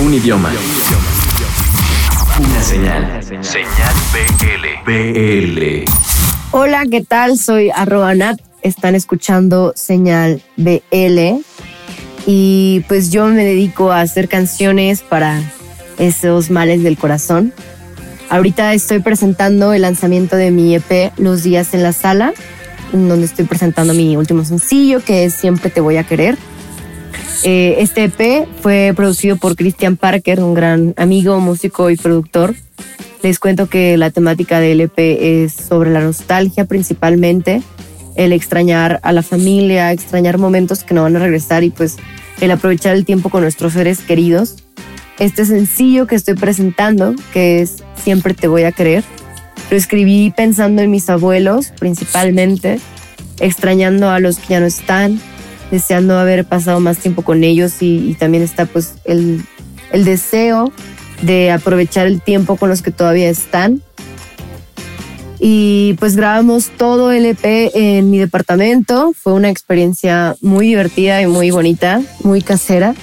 Un idioma. Una señal. Señal BL. BL. Hola, ¿qué tal? Soy arroba Nat. Están escuchando Señal BL. Y pues yo me dedico a hacer canciones para esos males del corazón. Ahorita estoy presentando el lanzamiento de mi EP Los días en la sala, donde estoy presentando mi último sencillo que es Siempre te voy a querer. Eh, este EP fue producido por Christian Parker, un gran amigo, músico y productor. Les cuento que la temática del EP es sobre la nostalgia principalmente, el extrañar a la familia, extrañar momentos que no van a regresar y pues el aprovechar el tiempo con nuestros seres queridos. Este sencillo que estoy presentando, que es Siempre te voy a querer, lo escribí pensando en mis abuelos principalmente, extrañando a los que ya no están, deseando haber pasado más tiempo con ellos y, también está pues el, el deseo de aprovechar el tiempo con los que todavía están. Y pues grabamos todo el EP en mi departamento. Fue una experiencia muy divertida y muy bonita, muy casera.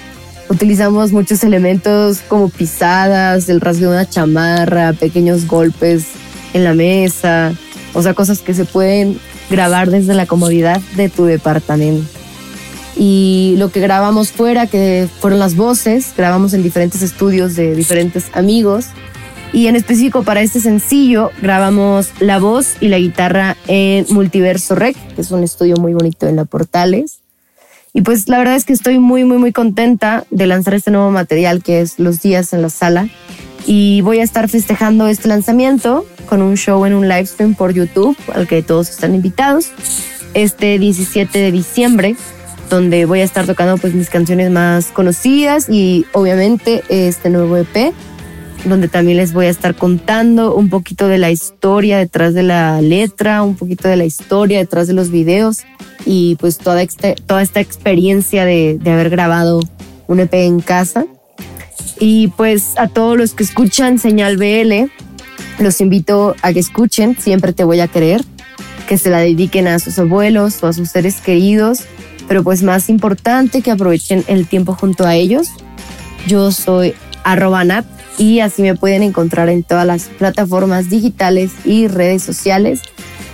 Utilizamos muchos elementos como pisadas, el rasgo de una chamarra, pequeños golpes en la mesa, o sea, cosas que se pueden grabar desde la comodidad de tu departamento y lo que grabamos fuera, que fueron las voces, grabamos en diferentes estudios de diferentes amigos. Y en específico para este sencillo grabamos la voz y la guitarra en Multiverso Rec, que es un estudio muy bonito en la Portales. Y pues la verdad es que estoy muy, muy, muy contenta de lanzar este nuevo material que es Los días en la sala. Y voy a estar festejando este lanzamiento con un show en un live stream por YouTube al que todos están invitados este 17 de diciembre donde voy a estar tocando pues mis canciones más conocidas y obviamente este nuevo EP donde también les voy a estar contando un poquito de la historia detrás de la letra, un poquito de la historia detrás de los videos y pues toda, este, toda esta experiencia de, de haber grabado un EP en casa. Y pues a todos los que escuchan Señal BL, los invito a que escuchen, siempre te voy a querer, que se la dediquen a sus abuelos o a sus seres queridos pero pues más importante que aprovechen el tiempo junto a ellos. Yo soy arroba nat y así me pueden encontrar en todas las plataformas digitales y redes sociales.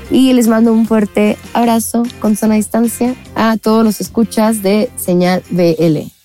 Y les mando un fuerte abrazo con sana distancia a todos los escuchas de Señal BL.